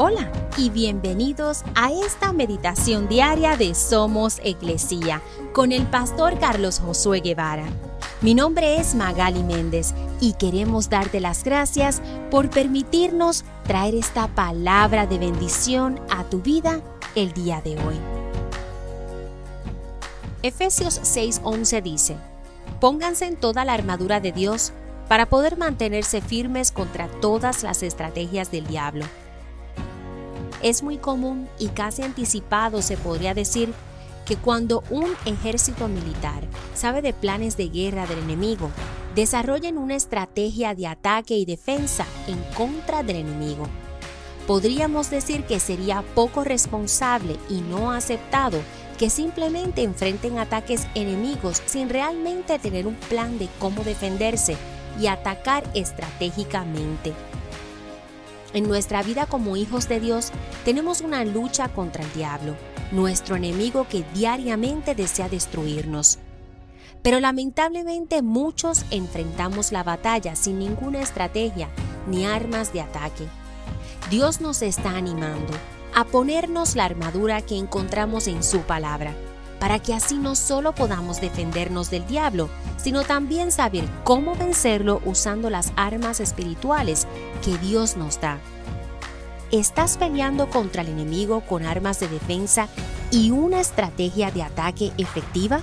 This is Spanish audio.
Hola y bienvenidos a esta meditación diaria de Somos Iglesia con el pastor Carlos Josué Guevara. Mi nombre es Magali Méndez y queremos darte las gracias por permitirnos traer esta palabra de bendición a tu vida el día de hoy. Efesios 6:11 dice, Pónganse en toda la armadura de Dios para poder mantenerse firmes contra todas las estrategias del diablo es muy común y casi anticipado se podría decir que cuando un ejército militar sabe de planes de guerra del enemigo, desarrollen una estrategia de ataque y defensa en contra del enemigo. Podríamos decir que sería poco responsable y no aceptado que simplemente enfrenten ataques enemigos sin realmente tener un plan de cómo defenderse y atacar estratégicamente. En nuestra vida como hijos de Dios tenemos una lucha contra el diablo, nuestro enemigo que diariamente desea destruirnos. Pero lamentablemente muchos enfrentamos la batalla sin ninguna estrategia ni armas de ataque. Dios nos está animando a ponernos la armadura que encontramos en su palabra para que así no solo podamos defendernos del diablo, sino también saber cómo vencerlo usando las armas espirituales que Dios nos da. ¿Estás peleando contra el enemigo con armas de defensa y una estrategia de ataque efectiva?